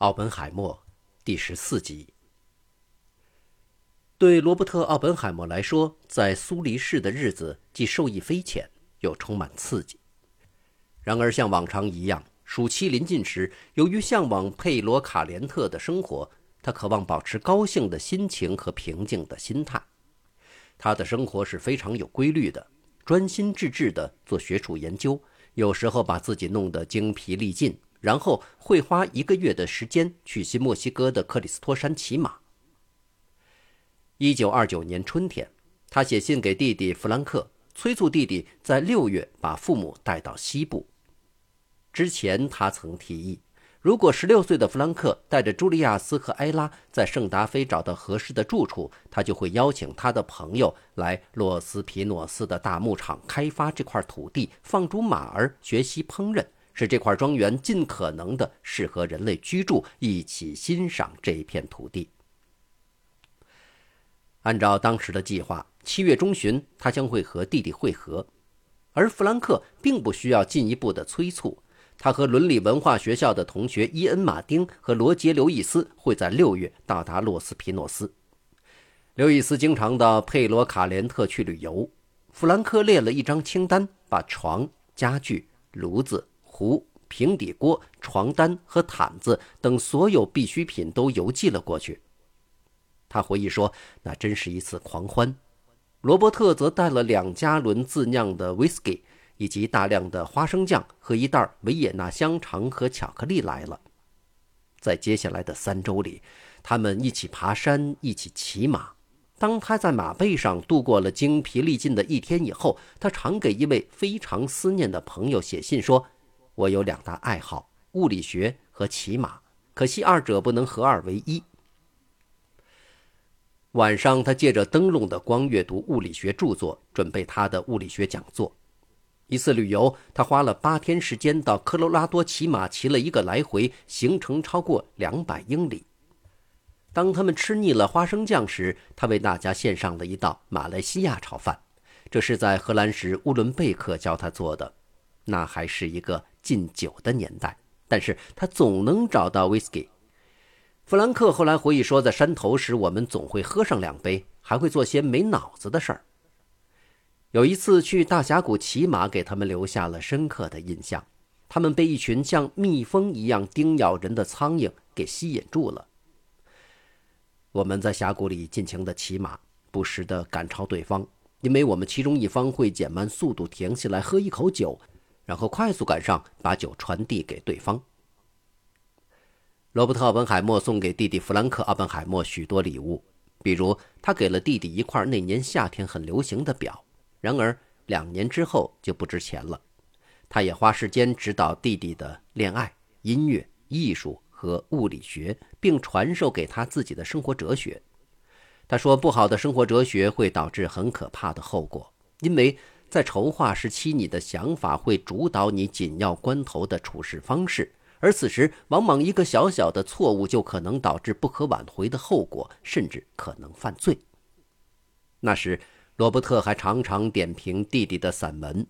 奥本海默，第十四集。对罗伯特·奥本海默来说，在苏黎世的日子既受益匪浅，又充满刺激。然而，像往常一样，暑期临近时，由于向往佩罗卡连特的生活，他渴望保持高兴的心情和平静的心态。他的生活是非常有规律的，专心致志地做学术研究，有时候把自己弄得精疲力尽，然后会花一个月的时间去新墨西哥的克里斯托山骑马。一九二九年春天，他写信给弟弟弗兰克，催促弟弟在六月把父母带到西部。之前他曾提议。如果十六岁的弗兰克带着朱利亚斯和埃拉在圣达菲找到合适的住处，他就会邀请他的朋友来洛斯皮诺斯的大牧场开发这块土地，放逐马儿，学习烹饪，使这块庄园尽可能的适合人类居住，一起欣赏这片土地。按照当时的计划，七月中旬他将会和弟弟会合，而弗兰克并不需要进一步的催促。他和伦理文化学校的同学伊恩·马丁和罗杰·刘易斯会在六月到达洛斯皮诺斯。刘易斯经常到佩罗卡连特去旅游。弗兰克列了一张清单，把床、家具、炉子、壶、平底锅、床单和毯子等所有必需品都邮寄了过去。他回忆说：“那真是一次狂欢。”罗伯特则带了两加仑自酿的威士忌。以及大量的花生酱和一袋维也纳香肠和巧克力来了。在接下来的三周里，他们一起爬山，一起骑马。当他在马背上度过了精疲力尽的一天以后，他常给一位非常思念的朋友写信说：“我有两大爱好，物理学和骑马，可惜二者不能合二为一。”晚上，他借着灯笼的光阅读物理学著作，准备他的物理学讲座。一次旅游，他花了八天时间到科罗拉多骑马，骑了一个来回，行程超过两百英里。当他们吃腻了花生酱时，他为大家献上了一道马来西亚炒饭，这是在荷兰时乌伦贝克教他做的。那还是一个禁酒的年代，但是他总能找到威士忌。弗兰克后来回忆说，在山头时，我们总会喝上两杯，还会做些没脑子的事儿。有一次去大峡谷骑马，给他们留下了深刻的印象。他们被一群像蜜蜂一样叮咬人的苍蝇给吸引住了。我们在峡谷里尽情地骑马，不时地赶超对方，因为我们其中一方会减慢速度，停下来喝一口酒，然后快速赶上，把酒传递给对方。罗伯特·奥本海默送给弟弟弗兰克·奥本海默许多礼物，比如他给了弟弟一块那年夏天很流行的表。然而，两年之后就不值钱了。他也花时间指导弟弟的恋爱、音乐、艺术和物理学，并传授给他自己的生活哲学。他说：“不好的生活哲学会导致很可怕的后果，因为在筹划时期，你的想法会主导你紧要关头的处事方式，而此时往往一个小小的错误就可能导致不可挽回的后果，甚至可能犯罪。”那时。罗伯特还常常点评弟弟的散文，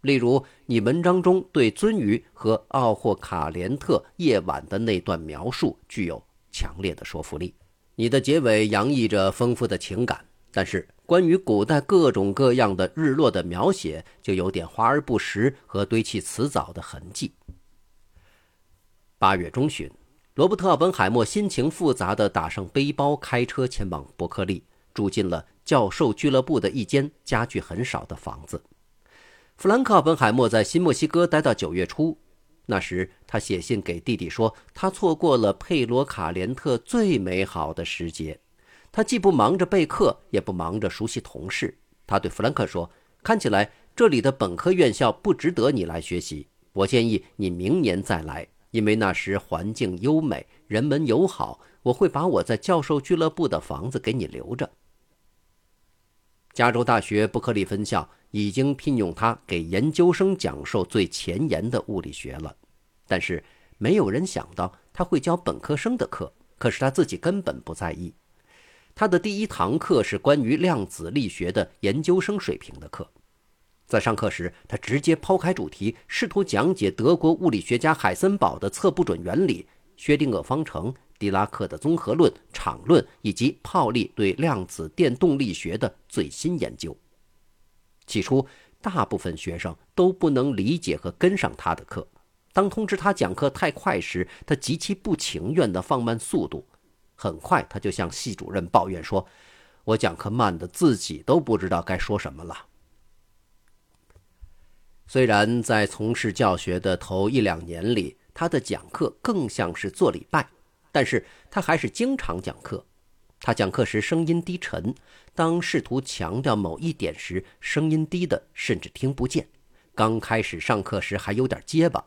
例如你文章中对鳟鱼和奥霍卡连特夜晚的那段描述具有强烈的说服力。你的结尾洋溢着丰富的情感，但是关于古代各种各样的日落的描写就有点华而不实和堆砌辞藻的痕迹。八月中旬，罗伯特·本海默心情复杂地打上背包，开车前往伯克利。住进了教授俱乐部的一间家具很少的房子。弗兰克·本海默在新墨西哥待到九月初，那时他写信给弟弟说，他错过了佩罗卡连特最美好的时节。他既不忙着备课，也不忙着熟悉同事。他对弗兰克说：“看起来这里的本科院校不值得你来学习。我建议你明年再来，因为那时环境优美，人们友好。我会把我在教授俱乐部的房子给你留着。”加州大学伯克利分校已经聘用他给研究生讲授最前沿的物理学了，但是没有人想到他会教本科生的课。可是他自己根本不在意。他的第一堂课是关于量子力学的研究生水平的课。在上课时，他直接抛开主题，试图讲解德国物理学家海森堡的测不准原理，薛定谔方程、狄拉克的综合论、场论以及泡利对量子电动力学的最新研究。起初，大部分学生都不能理解和跟上他的课。当通知他讲课太快时，他极其不情愿地放慢速度。很快，他就向系主任抱怨说：“我讲课慢的自己都不知道该说什么了。”虽然在从事教学的头一两年里，他的讲课更像是做礼拜，但是他还是经常讲课。他讲课时声音低沉，当试图强调某一点时，声音低的甚至听不见。刚开始上课时还有点结巴。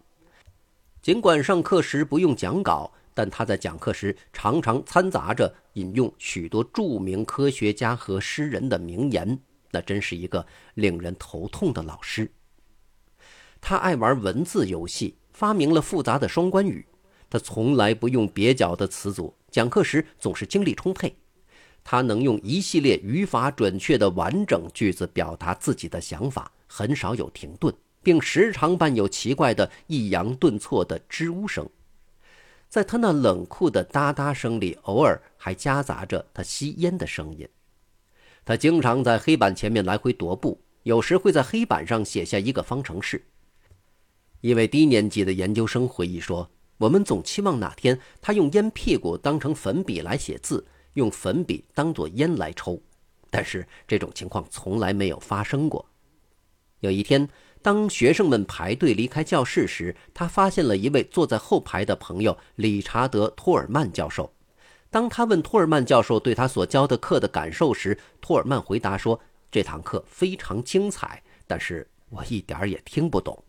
尽管上课时不用讲稿，但他在讲课时常常掺杂着引用许多著名科学家和诗人的名言，那真是一个令人头痛的老师。他爱玩文字游戏，发明了复杂的双关语。他从来不用蹩脚的词组，讲课时总是精力充沛。他能用一系列语法准确的完整句子表达自己的想法，很少有停顿。并时常伴有奇怪的抑扬顿挫的支吾声，在他那冷酷的哒哒声里，偶尔还夹杂着他吸烟的声音。他经常在黑板前面来回踱步，有时会在黑板上写下一个方程式。一位低年级的研究生回忆说：“我们总期望哪天他用烟屁股当成粉笔来写字，用粉笔当做烟来抽，但是这种情况从来没有发生过。”有一天。当学生们排队离开教室时，他发现了一位坐在后排的朋友理查德·托尔曼教授。当他问托尔曼教授对他所教的课的感受时，托尔曼回答说：“这堂课非常精彩，但是我一点儿也听不懂。”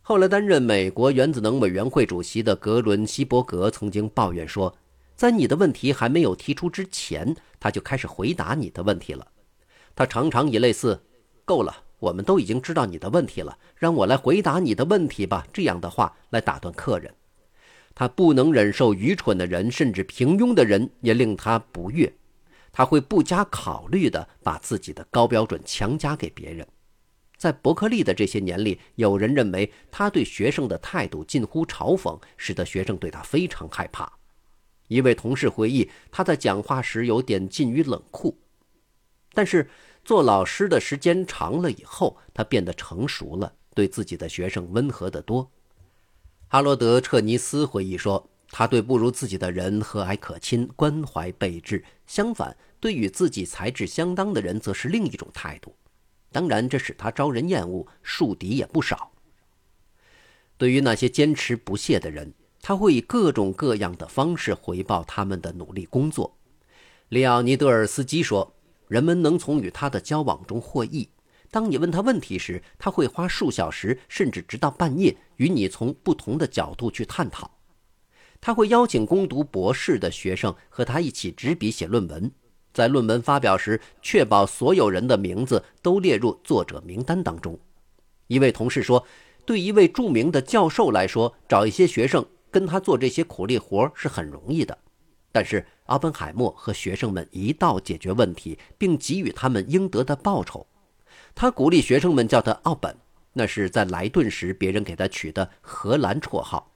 后来担任美国原子能委员会主席的格伦·希伯格曾经抱怨说：“在你的问题还没有提出之前，他就开始回答你的问题了。他常常以类似‘够了’。”我们都已经知道你的问题了，让我来回答你的问题吧。这样的话来打断客人，他不能忍受愚蠢的人，甚至平庸的人也令他不悦。他会不加考虑地把自己的高标准强加给别人。在伯克利的这些年里，有人认为他对学生的态度近乎嘲讽，使得学生对他非常害怕。一位同事回忆，他在讲话时有点近于冷酷，但是。做老师的时间长了以后，他变得成熟了，对自己的学生温和得多。哈罗德·彻尼斯回忆说：“他对不如自己的人和蔼可亲、关怀备至；相反，对与自己才智相当的人，则是另一种态度。当然，这使他招人厌恶，树敌也不少。对于那些坚持不懈的人，他会以各种各样的方式回报他们的努力工作。”利奥尼德尔斯基说。人们能从与他的交往中获益。当你问他问题时，他会花数小时，甚至直到半夜，与你从不同的角度去探讨。他会邀请攻读博士的学生和他一起执笔写论文，在论文发表时，确保所有人的名字都列入作者名单当中。一位同事说：“对一位著名的教授来说，找一些学生跟他做这些苦力活是很容易的。”但是奥本海默和学生们一道解决问题，并给予他们应得的报酬。他鼓励学生们叫他奥本，那是在莱顿时别人给他取的荷兰绰号。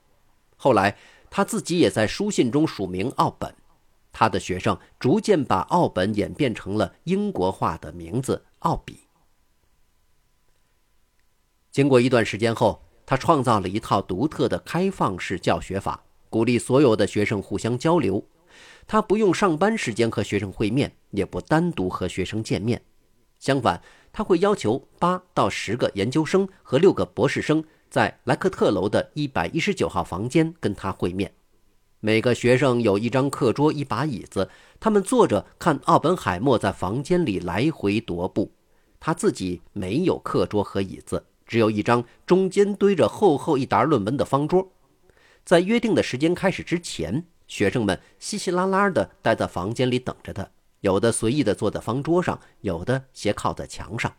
后来他自己也在书信中署名奥本。他的学生逐渐把奥本演变成了英国化的名字奥比。经过一段时间后，他创造了一套独特的开放式教学法，鼓励所有的学生互相交流。他不用上班时间和学生会面，也不单独和学生见面。相反，他会要求八到十个研究生和六个博士生在莱克特楼的一百一十九号房间跟他会面。每个学生有一张课桌、一把椅子，他们坐着看奥本海默在房间里来回踱步。他自己没有课桌和椅子，只有一张中间堆着厚厚一沓论文的方桌。在约定的时间开始之前。学生们稀稀拉拉地待在房间里等着他，有的随意地坐在方桌上，有的斜靠在墙上。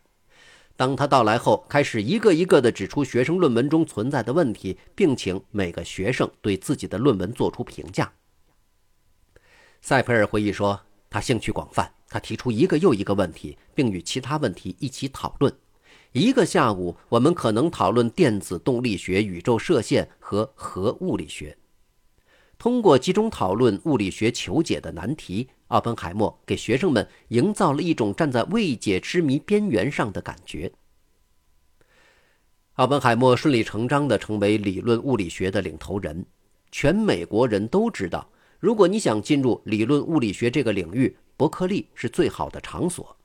当他到来后，开始一个一个地指出学生论文中存在的问题，并请每个学生对自己的论文做出评价。塞佩尔回忆说：“他兴趣广泛，他提出一个又一个问题，并与其他问题一起讨论。一个下午，我们可能讨论电子动力学、宇宙射线和核物理学。通过集中讨论物理学求解的难题，奥本海默给学生们营造了一种站在未解之谜边缘上的感觉。奥本海默顺理成章地成为理论物理学的领头人，全美国人都知道，如果你想进入理论物理学这个领域，伯克利是最好的场所。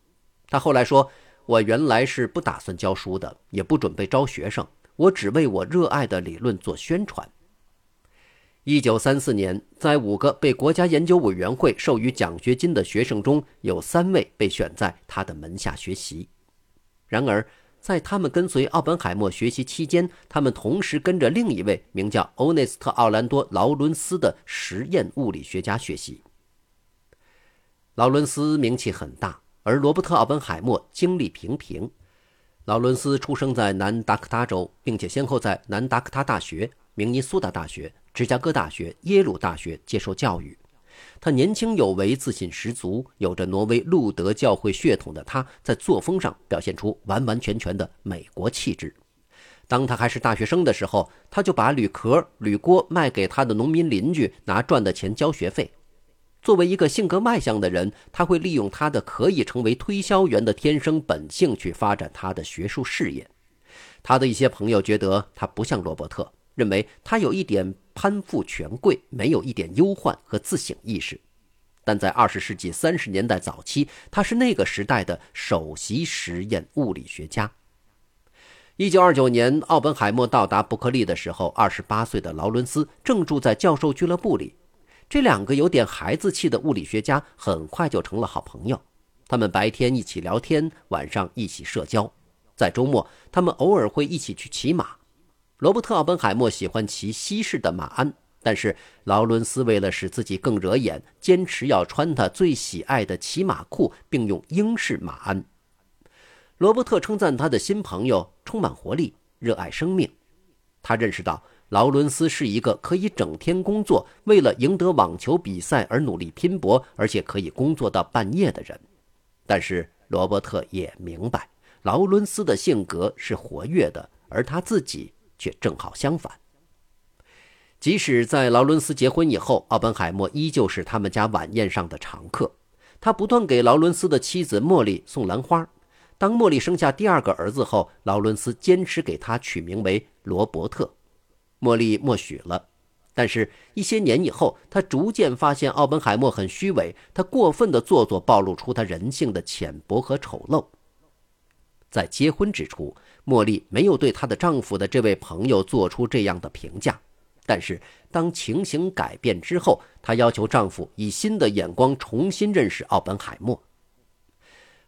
他后来说：“我原来是不打算教书的，也不准备招学生，我只为我热爱的理论做宣传。”一九三四年，在五个被国家研究委员会授予奖学金的学生中，有三位被选在他的门下学习。然而，在他们跟随奥本海默学习期间，他们同时跟着另一位名叫欧内斯特·奥兰多·劳伦斯的实验物理学家学习。劳伦斯名气很大，而罗伯特·奥本海默经历平平。劳伦斯出生在南达科他州，并且先后在南达科他大学、明尼苏达大学。芝加哥大学、耶鲁大学接受教育，他年轻有为、自信十足，有着挪威路德教会血统的他，在作风上表现出完完全全的美国气质。当他还是大学生的时候，他就把铝壳、铝锅卖给他的农民邻居，拿赚的钱交学费。作为一个性格外向的人，他会利用他的可以成为推销员的天生本性去发展他的学术事业。他的一些朋友觉得他不像罗伯特。认为他有一点攀附权贵，没有一点忧患和自省意识，但在二十世纪三十年代早期，他是那个时代的首席实验物理学家。一九二九年，奥本海默到达伯克利的时候，二十八岁的劳伦斯正住在教授俱乐部里。这两个有点孩子气的物理学家很快就成了好朋友。他们白天一起聊天，晚上一起社交，在周末，他们偶尔会一起去骑马。罗伯特·奥本海默喜欢骑西式的马鞍，但是劳伦斯为了使自己更惹眼，坚持要穿他最喜爱的骑马裤，并用英式马鞍。罗伯特称赞他的新朋友充满活力，热爱生命。他认识到劳伦斯是一个可以整天工作，为了赢得网球比赛而努力拼搏，而且可以工作到半夜的人。但是罗伯特也明白，劳伦斯的性格是活跃的，而他自己。却正好相反。即使在劳伦斯结婚以后，奥本海默依旧是他们家晚宴上的常客。他不断给劳伦斯的妻子茉莉送兰花。当茉莉生下第二个儿子后，劳伦斯坚持给他取名为罗伯特。茉莉默许了。但是，一些年以后，他逐渐发现奥本海默很虚伪，他过分的做作暴露出他人性的浅薄和丑陋。在结婚之初，茉莉没有对她的丈夫的这位朋友做出这样的评价。但是，当情形改变之后，她要求丈夫以新的眼光重新认识奥本海默。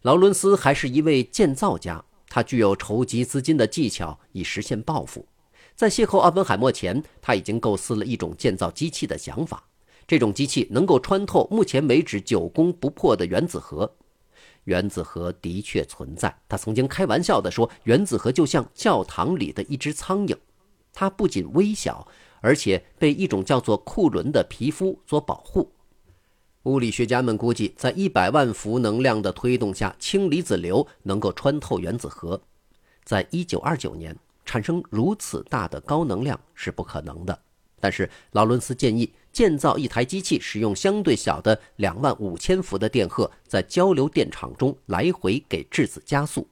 劳伦斯还是一位建造家，他具有筹集资金的技巧，以实现抱负。在邂逅奥本海默前，他已经构思了一种建造机器的想法。这种机器能够穿透目前为止久攻不破的原子核。原子核的确存在。他曾经开玩笑地说：“原子核就像教堂里的一只苍蝇，它不仅微小，而且被一种叫做库伦的皮肤所保护。”物理学家们估计，在一百万伏能量的推动下，氢离子流能够穿透原子核。在一九二九年，产生如此大的高能量是不可能的。但是劳伦斯建议。建造一台机器，使用相对小的两万五千伏的电荷，在交流电场中来回给质子加速。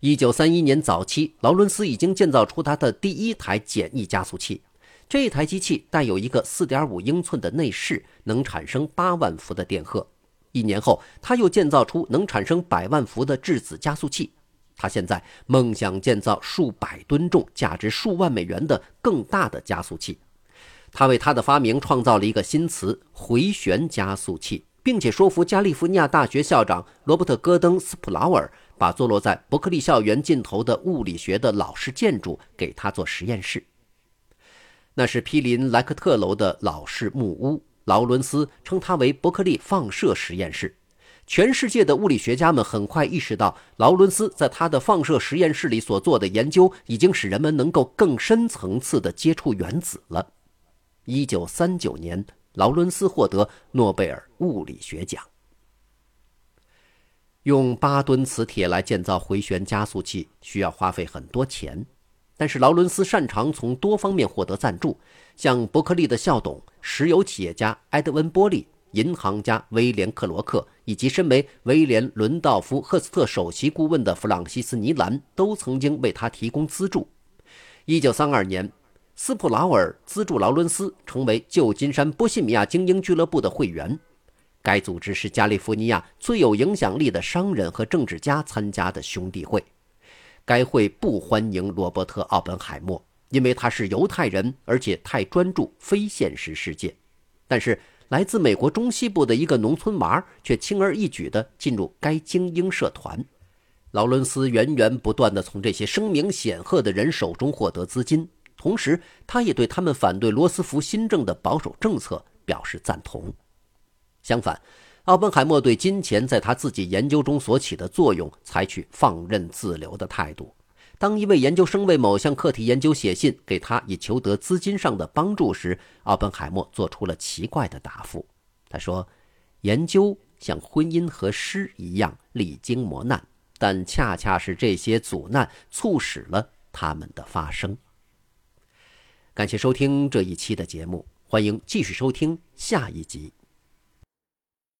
一九三一年早期，劳伦斯已经建造出他的第一台简易加速器。这台机器带有一个四点五英寸的内饰，能产生八万伏的电荷。一年后，他又建造出能产生百万伏的质子加速器。他现在梦想建造数百吨重、价值数万美元的更大的加速器。他为他的发明创造了一个新词——回旋加速器，并且说服加利福尼亚大学校长罗伯特·戈登斯普劳尔把坐落在伯克利校园尽头的物理学的老式建筑给他做实验室。那是毗邻莱克特楼的老式木屋。劳伦斯称它为伯克利放射实验室。全世界的物理学家们很快意识到，劳伦斯在他的放射实验室里所做的研究，已经使人们能够更深层次地接触原子了。一九三九年，劳伦斯获得诺贝尔物理学奖。用八吨磁铁来建造回旋加速器需要花费很多钱，但是劳伦斯擅长从多方面获得赞助，像伯克利的校董、石油企业家埃德温·波利、银行家威廉·克罗克，以及身为威廉·伦道夫·赫斯特首席顾问的弗朗西斯·尼兰，都曾经为他提供资助。一九三二年，斯普劳尔资助劳伦斯成为旧金山波西米亚精英俱乐部的会员。该组织是加利福尼亚最有影响力的商人和政治家参加的兄弟会。该会不欢迎罗伯特·奥本海默，因为他是犹太人，而且太专注非现实世界。但是，来自美国中西部的一个农村娃却轻而易举地进入该精英社团。劳伦斯源源不断地从这些声名显赫的人手中获得资金，同时，他也对他们反对罗斯福新政的保守政策表示赞同。相反，奥本海默对金钱在他自己研究中所起的作用采取放任自流的态度。当一位研究生为某项课题研究写信给他以求得资金上的帮助时，奥本海默做出了奇怪的答复。他说：“研究像婚姻和诗一样历经磨难，但恰恰是这些阻难促使了他们的发生。”感谢收听这一期的节目，欢迎继续收听下一集。